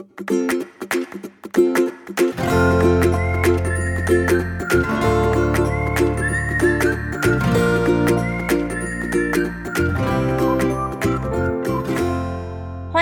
欢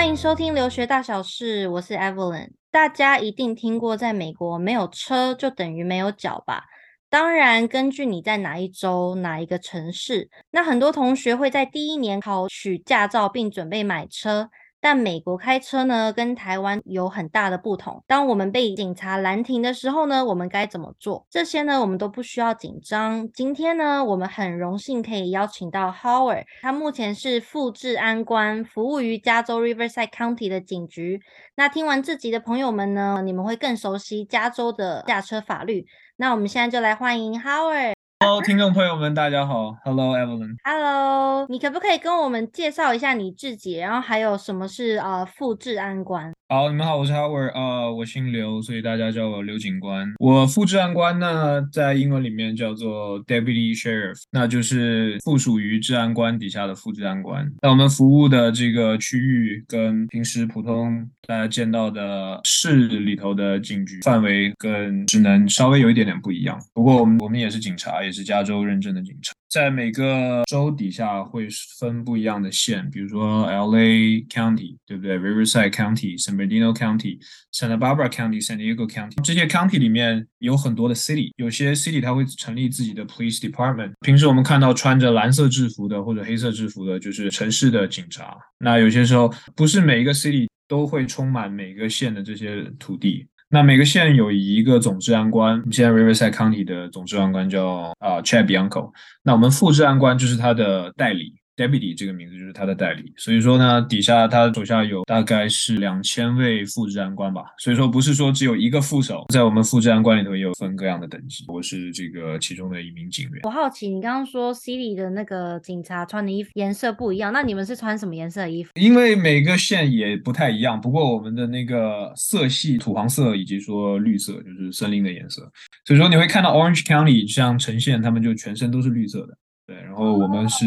迎收听留学大小事，我是 Evelyn。大家一定听过，在美国没有车就等于没有脚吧？当然，根据你在哪一州、哪一个城市，那很多同学会在第一年考取驾照并准备买车。但美国开车呢，跟台湾有很大的不同。当我们被警察拦停的时候呢，我们该怎么做？这些呢，我们都不需要紧张。今天呢，我们很荣幸可以邀请到 Howard，他目前是副治安官，服务于加州 Riverside County 的警局。那听完这集的朋友们呢，你们会更熟悉加州的驾车法律。那我们现在就来欢迎 Howard。Hello，听众朋友们，大家好。Hello，Evelyn。Hello，你可不可以跟我们介绍一下你自己？然后还有什么是呃副治安官？好，你们好，我是 Howard，呃，我姓刘，所以大家叫我刘警官。我副治安官呢，在英文里面叫做 Deputy Sheriff，那就是附属于治安官底下的副治安官。那我们服务的这个区域跟平时普通大家见到的市里头的警局范围跟职能稍微有一点点不一样。不过我们我们也是警察，也是加州认证的警察。在每个州底下会分不一样的县，比如说 LA County，对不对？Riverside County，San Bernardino County，Santa Barbara County，San Diego County。这些 county 里面有很多的 city，有些 city 它会成立自己的 police department。平时我们看到穿着蓝色制服的或者黑色制服的，就是城市的警察。那有些时候不是每一个 city 都会充满每个县的这些土地。那每个县有一个总治安官，现在 Riverside County 的总治安官叫啊、Chad Bianco，那我们副治安官就是他的代理。Deputy 这个名字就是他的代理，所以说呢，底下他手下有大概是两千位副治安官吧，所以说不是说只有一个副手，在我们副治安官里头也有分各样的等级，我是这个其中的一名警员。我好奇，你刚刚说 City 的那个警察穿的衣服颜色不一样，那你们是穿什么颜色的衣服？因为每个县也不太一样，不过我们的那个色系土黄色以及说绿色就是森林的颜色，所以说你会看到 Orange County 像呈现，他们就全身都是绿色的，对，然后我们是。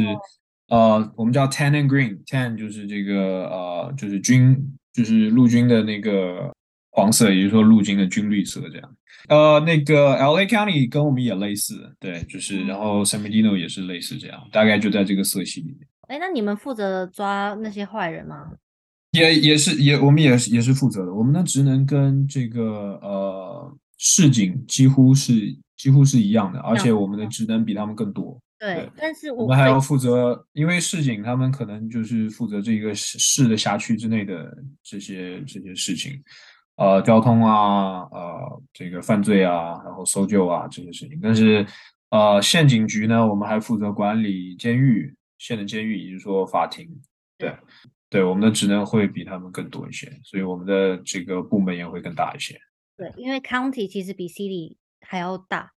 Oh. 呃，我们叫 tan and green，tan 就是这个呃，就是军，就是陆军的那个黄色，也就是说陆军的军绿色这样。呃，那个 LA County 跟我们也类似，对，就是然后 San Bernardino 也是类似这样，大概就在这个色系里面。哎，那你们负责抓那些坏人吗？也也是也，我们也是也是负责的。我们的职能跟这个呃市警几乎是几乎是一样的，而且我们的职能比他们更多。对，但是我，我们还要负责，因为市警他们可能就是负责这个市的辖区之内的这些这些事情，呃，交通啊，呃，这个犯罪啊，然后搜救啊这些事情。但是，呃，县警局呢，我们还负责管理监狱，县的监狱，也就是说法庭。对，对，我们的职能会比他们更多一些，所以我们的这个部门也会更大一些。对，因为 county 其实比 city 还要大。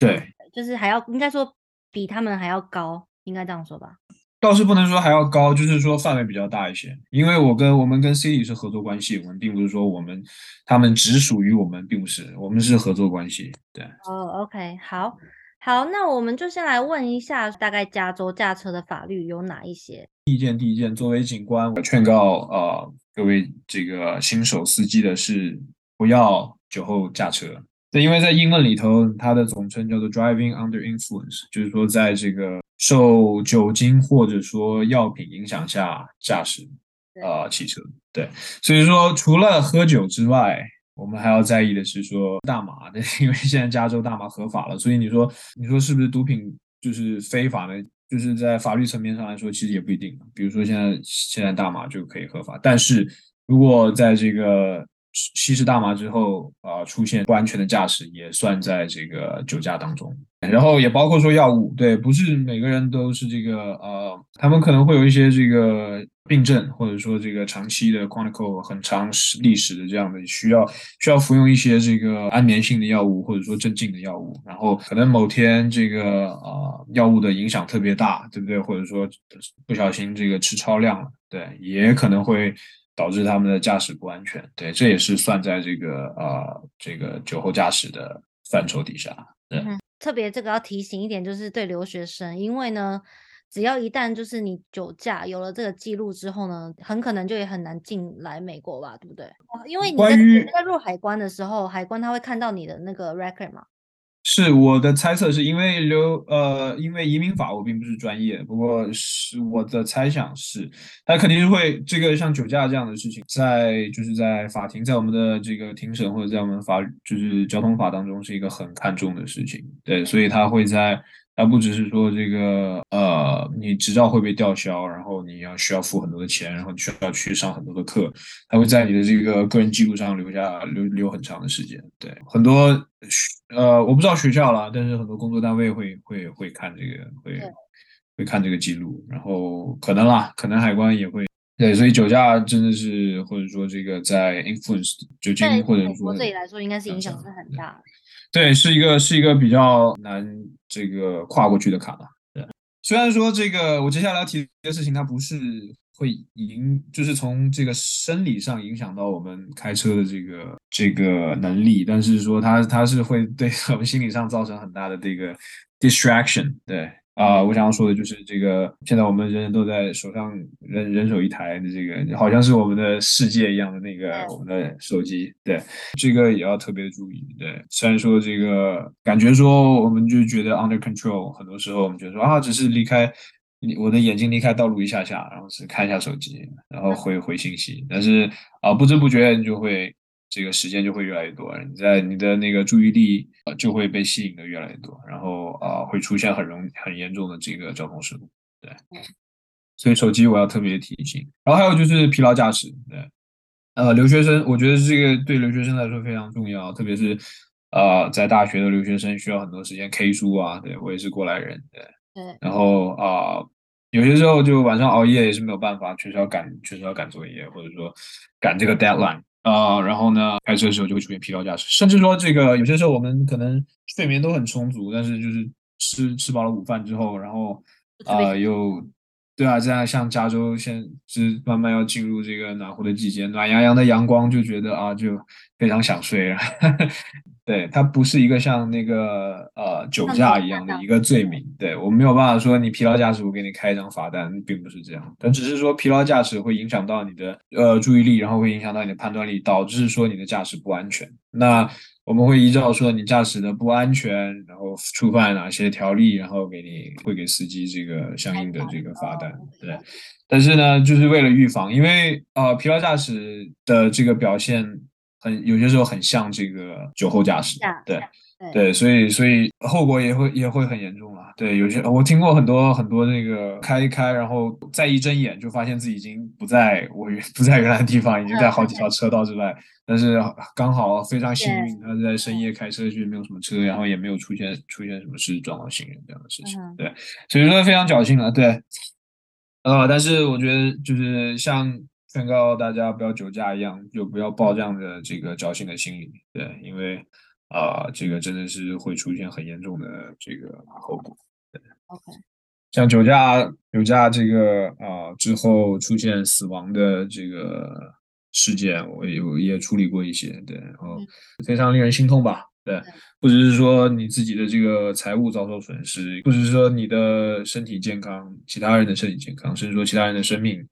对，就是还要应该说。比他们还要高，应该这样说吧？倒是不能说还要高，就是说范围比较大一些。因为我跟我们跟 City 是合作关系，我们并不是说我们他们只属于我们，并不是，我们是合作关系。对。哦、oh，OK，好，好，那我们就先来问一下，大概加州驾车的法律有哪一些？第一件，第一件，作为警官，我劝告呃各位这个新手司机的是，不要酒后驾车。对，因为在英文里头，它的总称叫做 driving under influence，就是说在这个受酒精或者说药品影响下驾驶，呃，汽车。对，所以说除了喝酒之外，我们还要在意的是说大麻 的，因为现在加州大麻合法了，所以你说你说是不是毒品就是非法呢？就是在法律层面上来说，其实也不一定。比如说现在现在大麻就可以合法，但是如果在这个吸食大麻之后，啊、呃，出现不安全的驾驶也算在这个酒驾当中，然后也包括说药物，对，不是每个人都是这个，呃，他们可能会有一些这个病症，或者说这个长期的 chronic 很长历史的这样的需要需要服用一些这个安眠性的药物，或者说镇静的药物，然后可能某天这个呃药物的影响特别大，对不对？或者说不小心这个吃超量了，对，也可能会。导致他们的驾驶不安全，对，这也是算在这个呃这个酒后驾驶的范畴底下。对，嗯，特别这个要提醒一点，就是对留学生，因为呢，只要一旦就是你酒驾有了这个记录之后呢，很可能就也很难进来美国吧，对不对？因为你在你在入海关的时候，海关他会看到你的那个 record 嘛。是我的猜测，是因为留呃，因为移民法我并不是专业，不过是我的猜想是，他肯定是会这个像酒驾这样的事情，在就是在法庭，在我们的这个庭审或者在我们法就是交通法当中是一个很看重的事情，对，所以他会在。他不只是说这个，呃，你执照会被吊销，然后你要需要付很多的钱，然后你需要去上很多的课，他会在你的这个个人记录上留下留留很长的时间。对，很多呃，我不知道学校啦，但是很多工作单位会会会看这个，会会看这个记录，然后可能啦，可能海关也会。对，所以酒驾真的是，或者说这个在 influence 酒精，或者说对这里来说，应该是影响是很大的。对，是一个是一个比较难这个跨过去的坎吧。对，虽然说这个我接下来要提的事情，它不是会影，就是从这个生理上影响到我们开车的这个这个能力，但是说它它是会对我们心理上造成很大的这个 distraction。对。啊、呃，我想要说的就是这个，现在我们人人都在手上人人手一台的这个，好像是我们的世界一样的那个我们的手机，对，这个也要特别注意。对，虽然说这个感觉说我们就觉得 under control，很多时候我们觉得说啊，只是离开我的眼睛离开道路一下下，然后是看一下手机，然后回回信息，但是啊、呃，不知不觉你就会。这个时间就会越来越多，你在你的那个注意力呃就会被吸引的越来越多，然后啊、呃、会出现很容很严重的这个交通事故，对，所以手机我要特别提醒。然后还有就是疲劳驾驶，对，呃留学生我觉得这个对留学生来说非常重要，特别是呃在大学的留学生需要很多时间 K 书啊，对我也是过来人，对，对，然后啊、呃、有些时候就晚上熬夜也是没有办法，确实要赶确实要赶作业或者说赶这个 deadline。啊、呃，然后呢，开车的时候就会出现疲劳驾驶，甚至说这个有些时候我们可能睡眠都很充足，但是就是吃吃饱了午饭之后，然后啊、呃、又对啊，这样像加州现在是慢慢要进入这个暖和的季节，暖洋洋的阳光就觉得啊就非常想睡啊。对，它不是一个像那个呃酒驾一样的一个罪名，对，我没有办法说你疲劳驾驶，我给你开一张罚单，并不是这样，但只是说疲劳驾驶会影响到你的呃注意力，然后会影响到你的判断力，导致说你的驾驶不安全。那我们会依照说你驾驶的不安全，然后触犯哪些条例，然后给你会给司机这个相应的这个罚单。对，但是呢，就是为了预防，因为呃疲劳驾驶的这个表现。很有些时候很像这个酒后驾驶，对对，所以所以后果也会也会很严重了。对，有些我听过很多很多那个开一开，然后再一睁眼就发现自己已经不在我原 不在原来的地方，已经在好几条车道之外。但是刚好非常幸运，他在深夜开车去，没有什么车，然后也没有出现出现什么事撞到行人这样的事情。对，所以说非常侥幸了。对，呃，但是我觉得就是像。劝告大家不要酒驾一样，就不要抱这样的这个侥幸的心理，对，因为啊、呃，这个真的是会出现很严重的这个后果。对，OK，像酒驾酒驾这个啊、呃、之后出现死亡的这个事件，我也也处理过一些，对，然后非常令人心痛吧，对，不只是说你自己的这个财务遭受损失，不只是说你的身体健康，其他人的身体健康，甚至说其他人的生命。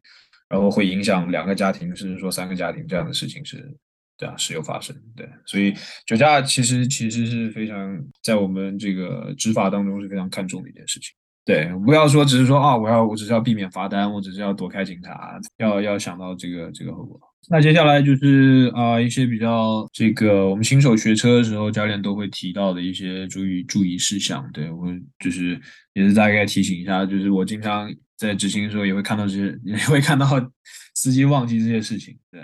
然后会影响两个家庭，甚至说三个家庭，这样的事情是，对啊，时有发生。对，所以酒驾其实其实是非常在我们这个执法当中是非常看重的一件事情。对，不要说只是说啊，我要我只是要避免罚单，我只是要躲开警察，要要想到这个这个后果。那接下来就是啊一些比较这个我们新手学车的时候，教练都会提到的一些注意注意事项。对，我就是也是大概提醒一下，就是我经常。在执行的时候也会看到这些，也会看到司机忘记这些事情。对，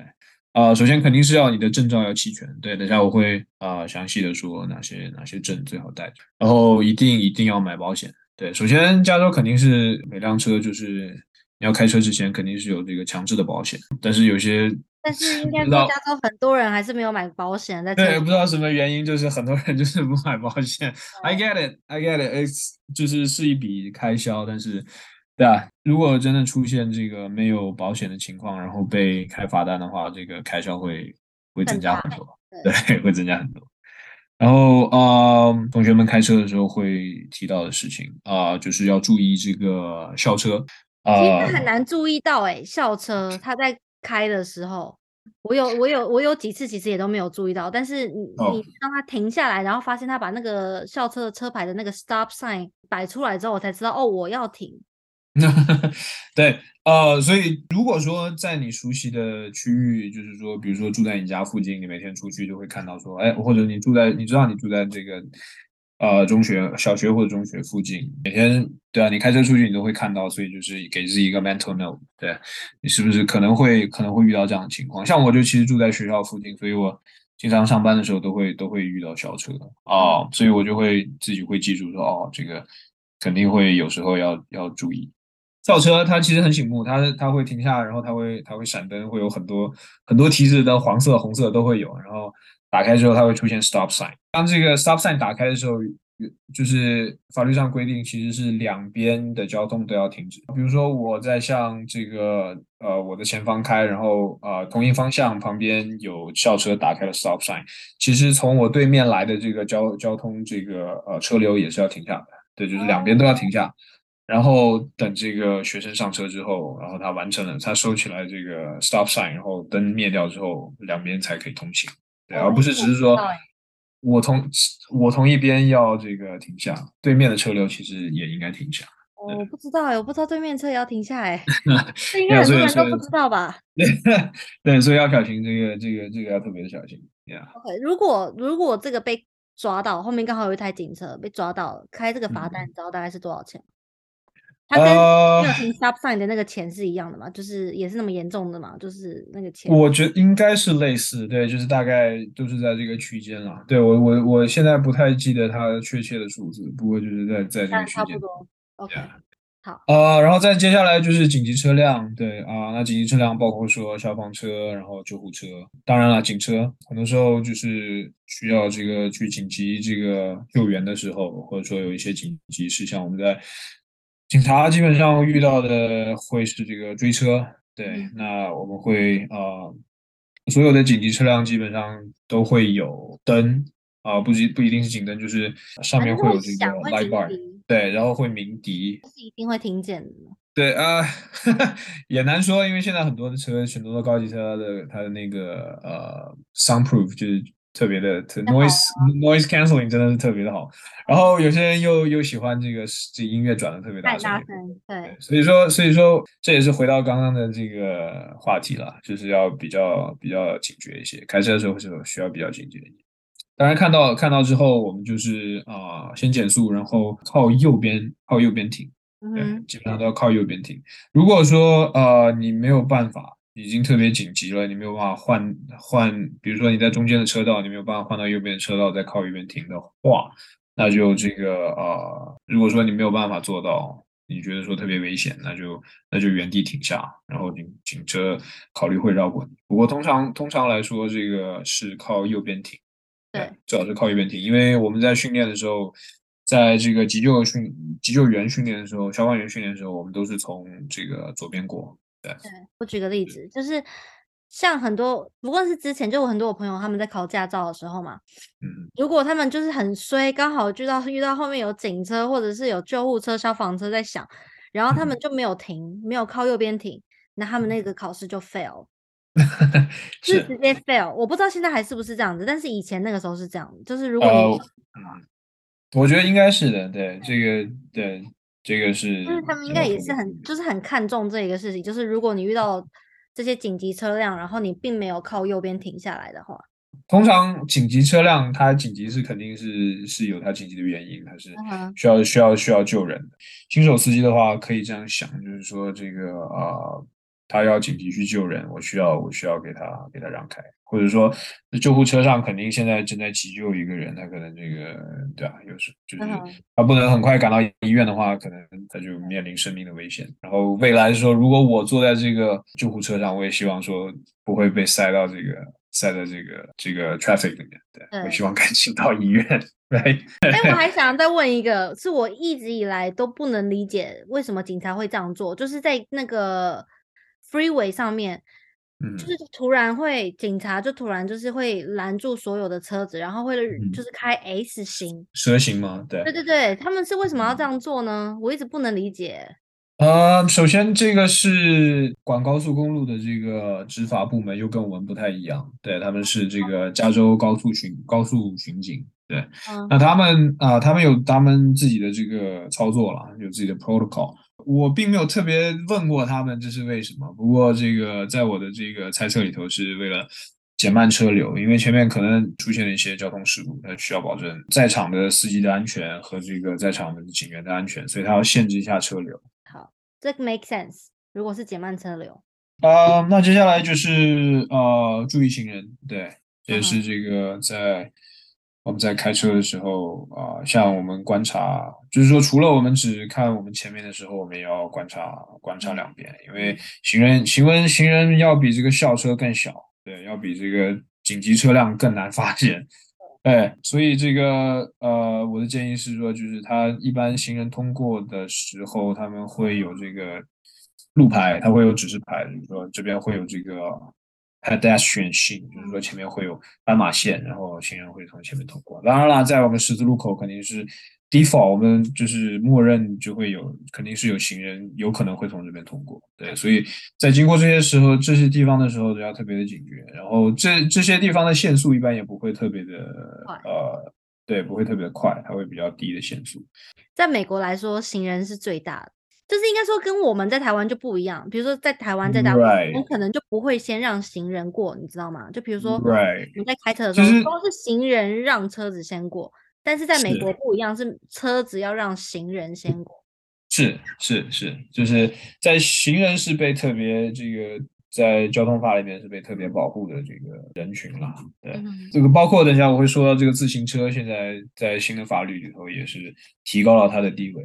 啊、呃，首先肯定是要你的证照要齐全。对，等下我会啊、呃、详细的说哪些哪些证最好带。然后一定一定要买保险。对，首先加州肯定是每辆车就是你要开车之前肯定是有这个强制的保险，但是有些但是 应该说加州很多人还是没有买保险在。对，不知道什么原因，就是很多人就是 不买保险。I get it, I get it. It's 就是是一笔开销，但是。对啊，如果真的出现这个没有保险的情况，然后被开罚单的话，这个开销会会增加很多，对，会增加很多。然后啊、呃，同学们开车的时候会提到的事情啊、呃，就是要注意这个校车啊，呃、其实很难注意到哎、欸，校车他在开的时候，我有我有我有几次其实也都没有注意到，但是你、哦、你让他停下来，然后发现他把那个校车的车牌的那个 stop sign 摆出来之后，我才知道哦，我要停。对，呃，所以如果说在你熟悉的区域，就是说，比如说住在你家附近，你每天出去就会看到说，哎，或者你住在，你知道你住在这个，呃，中学、小学或者中学附近，每天，对啊，你开车出去你都会看到，所以就是给自己一个 mental note，对，你是不是可能会可能会遇到这样的情况？像我就其实住在学校附近，所以我经常上班的时候都会都会遇到校车啊，所以我就会自己会记住说，哦，这个肯定会有时候要要注意。校车它其实很醒目，它它会停下，然后它会它会闪灯，会有很多很多提示的黄色、红色都会有。然后打开之后，它会出现 stop sign。当这个 stop sign 打开的时候，就是法律上规定，其实是两边的交通都要停止。比如说我在向这个呃我的前方开，然后呃同一方向旁边有校车打开了 stop sign，其实从我对面来的这个交交通这个呃车流也是要停下的。对，就是两边都要停下。然后等这个学生上车之后，然后他完成了，他收起来这个 stop sign，然后灯灭掉之后，两边才可以通行，对，而不是只是说我同我同一边要这个停下，对面的车流其实也应该停下。我不知道哎，我不知道对面车也要停下哎，这应该很多人都不知道吧？对对，所以要小心这个这个这个要特别的小心。OK，如果如果这个被抓到，后面刚好有一台警车被抓到了，开这个罚单，你知道大概是多少钱？它跟没有停 stop sign 的那个钱是一样的嘛？Uh, 就是也是那么严重的嘛？就是那个钱，我觉得应该是类似，对，就是大概都是在这个区间了。对我，我我现在不太记得它确切的数字，不过就是在在这个区间。差不多。OK，好。呃，然后再接下来就是紧急车辆，对啊，那紧急车辆包括说消防车，然后救护车，当然了，警车很多时候就是需要这个去紧急这个救援的时候，或者说有一些紧急事项，我们在。警察基本上遇到的会是这个追车，对，嗯、那我们会啊、呃，所有的紧急车辆基本上都会有灯啊、呃，不一不一定是警灯，就是上面会有这个 light bar，对，然后会鸣笛，是一定会听见的。对啊、呃，也难说，因为现在很多的车，很多的高级车的它的那个呃 soundproof 就是。特别的特 noise noise cancelling 真的是特别的好，然后有些人又又喜欢这个这音乐转的特别大声，对，所以说所以说这也是回到刚刚的这个话题了，就是要比较比较警觉一些，开车的时候是需要比较警觉一些。当然看到看到之后，我们就是啊、呃、先减速，然后靠右边靠右边停，对，基本上都要靠右边停。如果说呃你没有办法。已经特别紧急了，你没有办法换换，比如说你在中间的车道，你没有办法换到右边的车道再靠右边停的话，那就这个呃，如果说你没有办法做到，你觉得说特别危险，那就那就原地停下，然后警警车考虑会绕过你。不过通常通常来说，这个是靠右边停，对，最好是靠右边停，因为我们在训练的时候，在这个急救训急救员训练的时候，消防员训练的时候，我们都是从这个左边过。对，我举个例子，就是像很多，不过是之前就我很多我朋友他们在考驾照的时候嘛，嗯，如果他们就是很衰，刚好遇到遇到后面有警车或者是有救护车、消防车在响，然后他们就没有停，没有靠右边停，那他们那个考试就 fail，是直接。fail。我不知道现在还是不是这样子，但是以前那个时候是这样，就是如果你，嗯，我觉得应该是的，对，这个对。这个是，就是他们应该也是很，就是很看重这一个事情，就是如果你遇到这些紧急车辆，然后你并没有靠右边停下来的话，通常紧急车辆它紧急是肯定是是有它紧急的原因，它是需要需要需要救人的。新手司机的话可以这样想，就是说这个呃，他要紧急去救人，我需要我需要给他给他让开。或者说，救护车上肯定现在正在急救一个人，他可能这个对啊，有时就是他不能很快赶到医院的话，可能他就面临生命的危险。然后未来说，如果我坐在这个救护车上，我也希望说不会被塞到这个塞在这个这个 traffic 里面。对，对我希望赶紧到医院。对。哎，我还想再问一个，是我一直以来都不能理解为什么警察会这样做，就是在那个 freeway 上面。嗯，就是突然会警察就突然就是会拦住所有的车子，然后会就是开 S 型蛇形吗？对，对对对，他们是为什么要这样做呢？我一直不能理解。呃，首先这个是管高速公路的这个执法部门又跟我们不太一样，对，他们是这个加州高速巡高速巡警，对，嗯、那他们啊、呃，他们有他们自己的这个操作了，有自己的 protocol，我并没有特别问过他们这是为什么，不过这个在我的这个猜测里头是为了减慢车流，因为前面可能出现了一些交通事故，他需要保证在场的司机的安全和这个在场的警员的安全，所以他要限制一下车流。好，这个 make sense。如果是减慢车流，啊、呃，那接下来就是呃，注意行人，对，也是这个在我们在开车的时候啊、呃，像我们观察，就是说除了我们只看我们前面的时候，我们也要观察观察两边，因为行人行人行人要比这个校车更小，对，要比这个紧急车辆更难 发现。哎，所以这个呃，我的建议是说，就是他一般行人通过的时候，他们会有这个路牌，他会有指示牌，就是说这边会有这个 pedestrian sign，就是说前面会有斑马线，然后行人会从前面通过。当然了，在我们十字路口肯定是。default 我们就是默认就会有，肯定是有行人有可能会从这边通过，对，所以在经过这些时候，这些地方的时候都要特别的警觉，然后这这些地方的限速一般也不会特别的呃，对，不会特别的快，它会比较低的限速。在美国来说，行人是最大的，就是应该说跟我们在台湾就不一样，比如说在台湾在大陆.我们可能就不会先让行人过，你知道吗？就比如说.你在开车的时候，都是行人让车子先过。但是在美国不一样，是，是车子要让行人先过。是是是，就是在行人是被特别这个在交通法里面是被特别保护的这个人群了。对，嗯、这个包括等一下我会说到这个自行车，现在在新的法律里头也是提高了它的地位。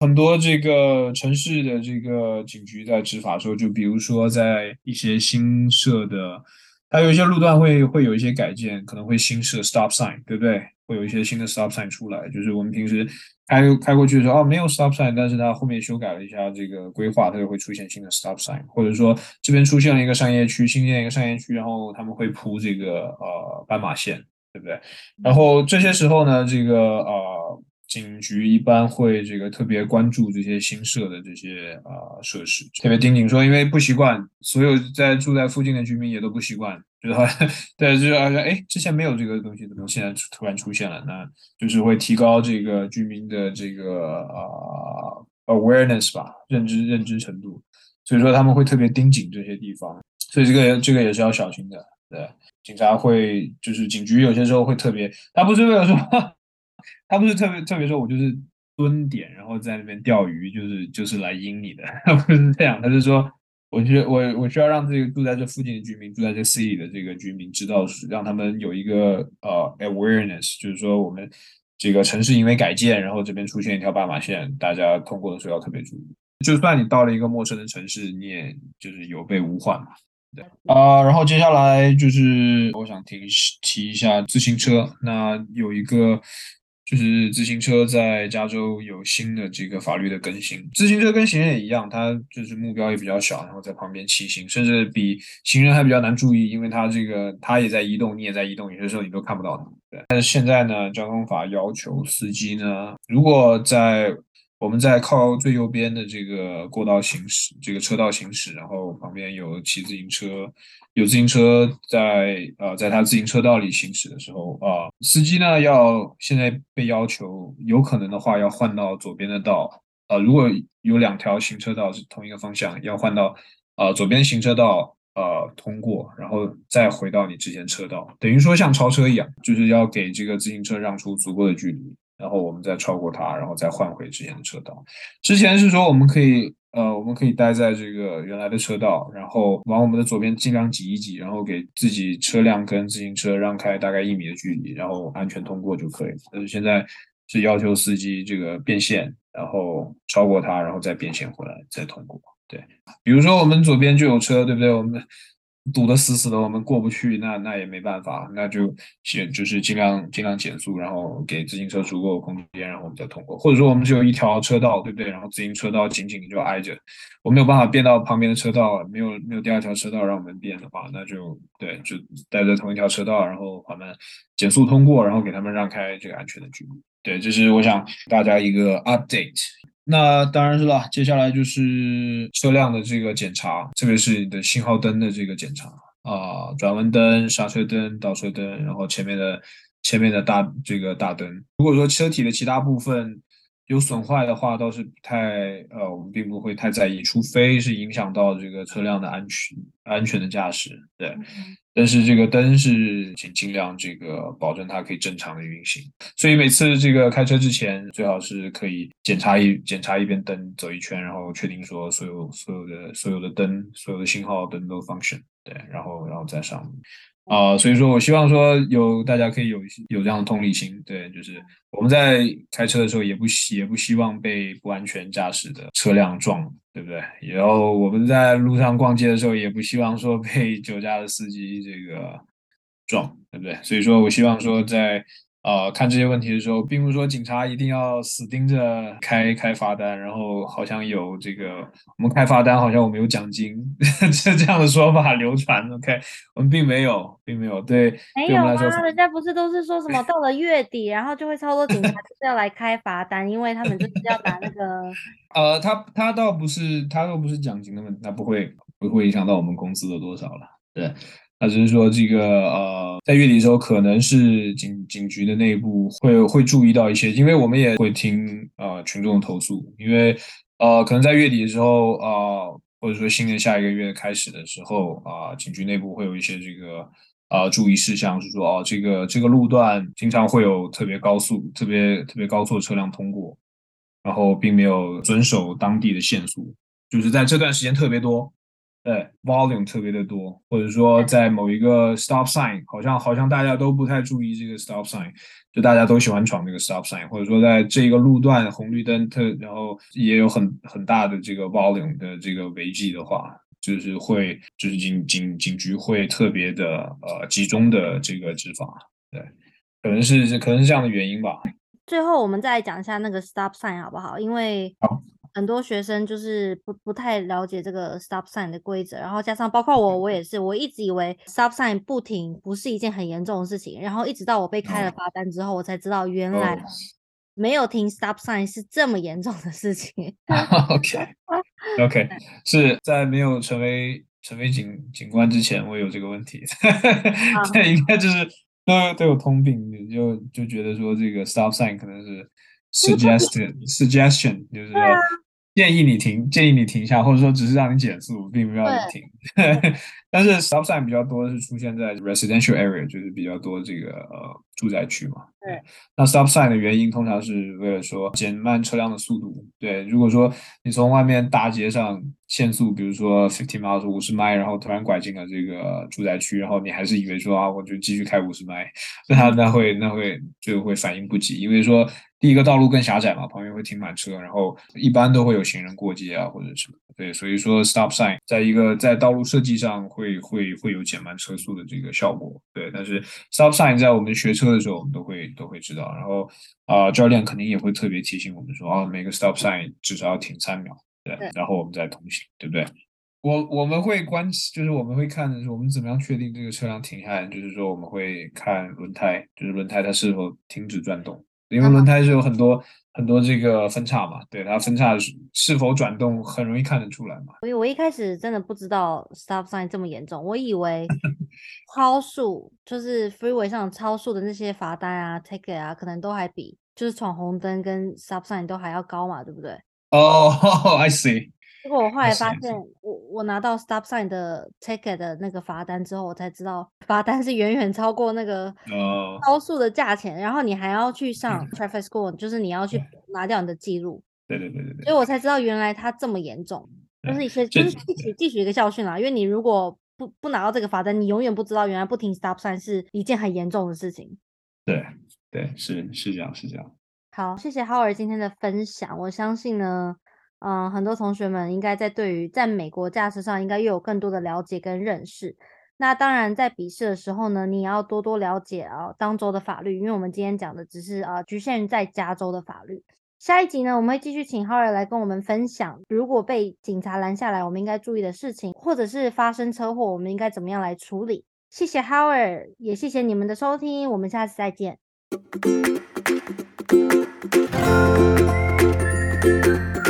很多这个城市的这个警局在执法的时候，就比如说在一些新设的，还有一些路段会会有一些改建，可能会新设 stop sign，对不对？会有一些新的 stop sign 出来，就是我们平时开开过去的时候，哦，没有 stop sign，但是它后面修改了一下这个规划，它就会出现新的 stop sign，或者说这边出现了一个商业区，新建一个商业区，然后他们会铺这个呃斑马线，对不对？然后这些时候呢，这个呃。警局一般会这个特别关注这些新设的这些啊、呃、设施，特别盯紧说，因为不习惯，所有在住在附近的居民也都不习惯，觉得好像 对，就是好像哎，之前没有这个东西，怎么现在突然出现了？那就是会提高这个居民的这个啊、呃、awareness 吧，认知认知程度，所以说他们会特别盯紧这些地方，所以这个这个也是要小心的。对，警察会就是警局有些时候会特别，他不是为了说。他不是特别特别说，我就是蹲点，然后在那边钓鱼，就是就是来阴你的，他不是这样。他是说，我需我我需要让这个住在这附近的居民，住在这 city 的这个居民知道，让他们有一个呃 awareness，就是说我们这个城市因为改建，然后这边出现一条斑马线，大家通过的时候要特别注意。就算你到了一个陌生的城市，你也就是有备无患嘛。对啊、呃，然后接下来就是我想提提一下自行车，那有一个。就是自行车在加州有新的这个法律的更新，自行车跟行人也一样，它就是目标也比较小，然后在旁边骑行，甚至比行人还比较难注意，因为它这个它也在移动，你也在移动，有些时候你都看不到它。对，但是现在呢，交通法要求司机呢，如果在我们在靠最右边的这个过道行驶，这个车道行驶，然后旁边有骑自行车，有自行车在呃，在他自行车道里行驶的时候啊，司机呢要现在被要求，有可能的话要换到左边的道，呃，如果有两条行车道是同一个方向，要换到呃左边行车道呃通过，然后再回到你之前车道，等于说像超车一样，就是要给这个自行车让出足够的距离。然后我们再超过它，然后再换回之前的车道。之前是说我们可以，呃，我们可以待在这个原来的车道，然后往我们的左边尽量挤一挤，然后给自己车辆跟自行车让开大概一米的距离，然后安全通过就可以。但是现在是要求司机这个变线，然后超过它，然后再变线回来再通过。对，比如说我们左边就有车，对不对？我们堵得死死的，我们过不去，那那也没办法，那就先就是尽量尽量减速，然后给自行车足够空间，然后我们再通过。或者说我们只有一条车道，对不对？然后自行车道紧紧的就挨着，我没有办法变到旁边的车道，没有没有第二条车道让我们变的话，那就对，就待在同一条车道，然后缓慢减速通过，然后给他们让开这个安全的距离。对，这是我想大家一个 update。那当然是了，接下来就是车辆的这个检查，特别是你的信号灯的这个检查啊，转弯灯、刹车灯、倒车灯，然后前面的前面的大这个大灯。如果说车体的其他部分有损坏的话，倒是不太呃，我们并不会太在意，除非是影响到这个车辆的安全安全的驾驶，对。嗯但是这个灯是请尽量这个保证它可以正常的运行，所以每次这个开车之前最好是可以检查一检查一遍灯，走一圈，然后确定说所有所有的所有的灯所有的信号灯都 function，对，然后然后再上。啊、所以说我希望说有大家可以有有这样的同理心，对，就是我们在开车的时候也不希也不希望被不安全驾驶的车辆撞，对不对？然后我们在路上逛街的时候也不希望说被酒驾的司机这个撞，对不对？所以说我希望说在。呃，看这些问题的时候，并不是说警察一定要死盯着开开罚单，然后好像有这个我们开罚单，好像我们有奖金，是这样的说法流传。OK，我们并没有，并没有对，没有啊，人家不是都是说什么到了月底，然后就会超多警察就是要来开罚单，因为他们就是要拿那个。呃，他他倒不是，他倒不是奖金的问题，他不会不会影响到我们工资的多少了，对。他只是说，这个呃，在月底的时候，可能是警警局的内部会会注意到一些，因为我们也会听呃群众的投诉，因为呃，可能在月底的时候啊、或者说新年下一个月开始的时候啊、警局内部会有一些这个啊、注意事项，是说哦，这个这个路段经常会有特别高速、特别特别高速的车辆通过，然后并没有遵守当地的限速，就是在这段时间特别多。对，volume 特别的多，或者说在某一个 stop sign，好像好像大家都不太注意这个 stop sign，就大家都喜欢闯这个 stop sign，或者说在这个路段红绿灯特，然后也有很很大的这个 volume 的这个违纪的话，就是会就是警警警局会特别的呃集中的这个执法，对，可能是可能是这样的原因吧。最后我们再讲一下那个 stop sign 好不好？因为好。很多学生就是不不太了解这个 stop sign 的规则，然后加上包括我，我。也是，我一直以为 stop sign 不停不是一件很严重的事情，然后一直到我被开了罚单之后，我才知道原来没有停 stop sign 是这么严重的事情。OK OK，是在没有成为成为警警官之前，我有这个问题，这应。该就是都都有通病，就就觉得说这个 stop sign 可能是 suggestion suggestion 就是说。建议你停，建议你停下，或者说只是让你减速，并不要你停。但是 stop sign 比较多的是出现在 residential area，就是比较多这个呃住宅区嘛。对。那 stop sign 的原因通常是为了说减慢车辆的速度。对。如果说你从外面大街上限速，比如说 fifty miles 五十迈，然后突然拐进了这个住宅区，然后你还是以为说啊，我就继续开五十迈，那那会那会就会反应不及，因为说。第一个道路更狭窄嘛，旁边会停满车，然后一般都会有行人过街啊或者什么，对，所以说 stop sign 在一个在道路设计上会会会有减慢车速的这个效果，对，但是 stop sign 在我们学车的时候我们都会都会知道，然后啊、呃、教练肯定也会特别提醒我们说啊每个 stop sign 至少要停三秒，对，对然后我们再通行，对不对？我我们会关，就是我们会看的是我们怎么样确定这个车辆停下来，就是说我们会看轮胎，就是轮胎它是否停止转动。因为轮胎是有很多很多这个分叉嘛，对，它分叉是否转动很容易看得出来嘛。所以我一开始真的不知道 stop sign 这么严重，我以为 超速就是 freeway 上超速的那些罚单啊、ticket 啊，可能都还比就是闯红灯跟 stop sign 都还要高嘛，对不对？哦、oh,，I see。结果我后来发现，我我拿到 stop sign 的 ticket 的那个罚单之后，我才知道罚单是远远超过那个超速的价钱，然后你还要去上 traffic school，就是你要去拿掉你的记录。对对对对对。所以我才知道原来它这么严重，就是一些就是汲取汲取一个教训啦。因为你如果不不拿到这个罚单，你永远不知道原来不停 stop sign 是一件很严重的事情。对对，是是这样是这样。好，谢谢 Howard 今天的分享，我相信呢。嗯，很多同学们应该在对于在美国驾驶上应该又有更多的了解跟认识。那当然，在笔试的时候呢，你也要多多了解啊当州的法律，因为我们今天讲的只是啊局限于在加州的法律。下一集呢，我们会继续请 Howard 来跟我们分享，如果被警察拦下来，我们应该注意的事情，或者是发生车祸，我们应该怎么样来处理。谢谢 Howard，也谢谢你们的收听，我们下次再见。